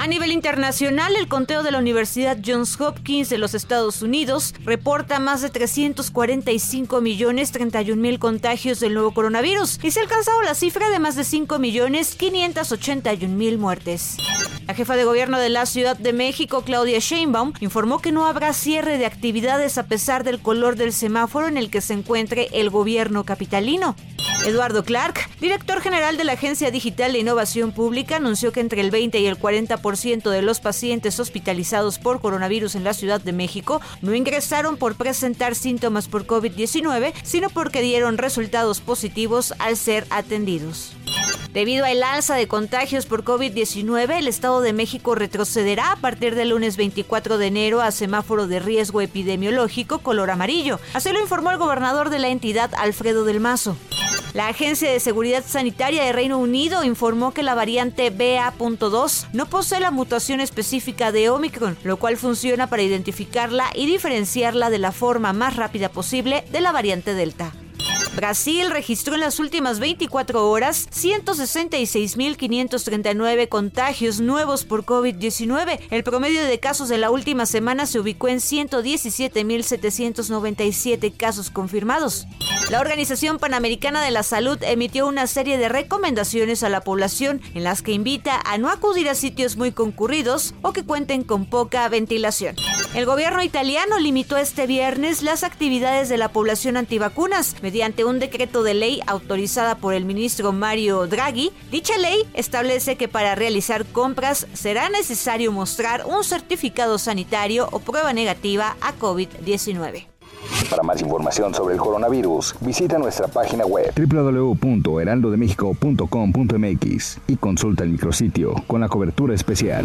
A nivel internacional, el conteo de la Universidad Johns Hopkins de los Estados Unidos reporta más de 345 millones 31 mil contagios del nuevo coronavirus y se ha alcanzado la cifra de más de 5 millones 581 mil muertes. La jefa de gobierno de la Ciudad de México, Claudia Sheinbaum, informó que no habrá cierre de actividades a pesar del color del semáforo en el que se encuentre el gobierno capitalino. Eduardo Clark, director general de la Agencia Digital de Innovación Pública, anunció que entre el 20 y el 40% de los pacientes hospitalizados por coronavirus en la Ciudad de México no ingresaron por presentar síntomas por COVID-19, sino porque dieron resultados positivos al ser atendidos. Debido al alza de contagios por COVID-19, el Estado de México retrocederá a partir del lunes 24 de enero a semáforo de riesgo epidemiológico color amarillo. Así lo informó el gobernador de la entidad, Alfredo del Mazo. La Agencia de Seguridad Sanitaria de Reino Unido informó que la variante BA.2 no posee la mutación específica de Omicron, lo cual funciona para identificarla y diferenciarla de la forma más rápida posible de la variante Delta. Brasil registró en las últimas 24 horas 166.539 contagios nuevos por COVID-19. El promedio de casos de la última semana se ubicó en 117.797 casos confirmados. La Organización Panamericana de la Salud emitió una serie de recomendaciones a la población en las que invita a no acudir a sitios muy concurridos o que cuenten con poca ventilación. El gobierno italiano limitó este viernes las actividades de la población antivacunas mediante un decreto de ley autorizada por el ministro Mario Draghi. Dicha ley establece que para realizar compras será necesario mostrar un certificado sanitario o prueba negativa a COVID-19. Para más información sobre el coronavirus, visita nuestra página web www.heraldodemexico.com.mx y consulta el micrositio con la cobertura especial.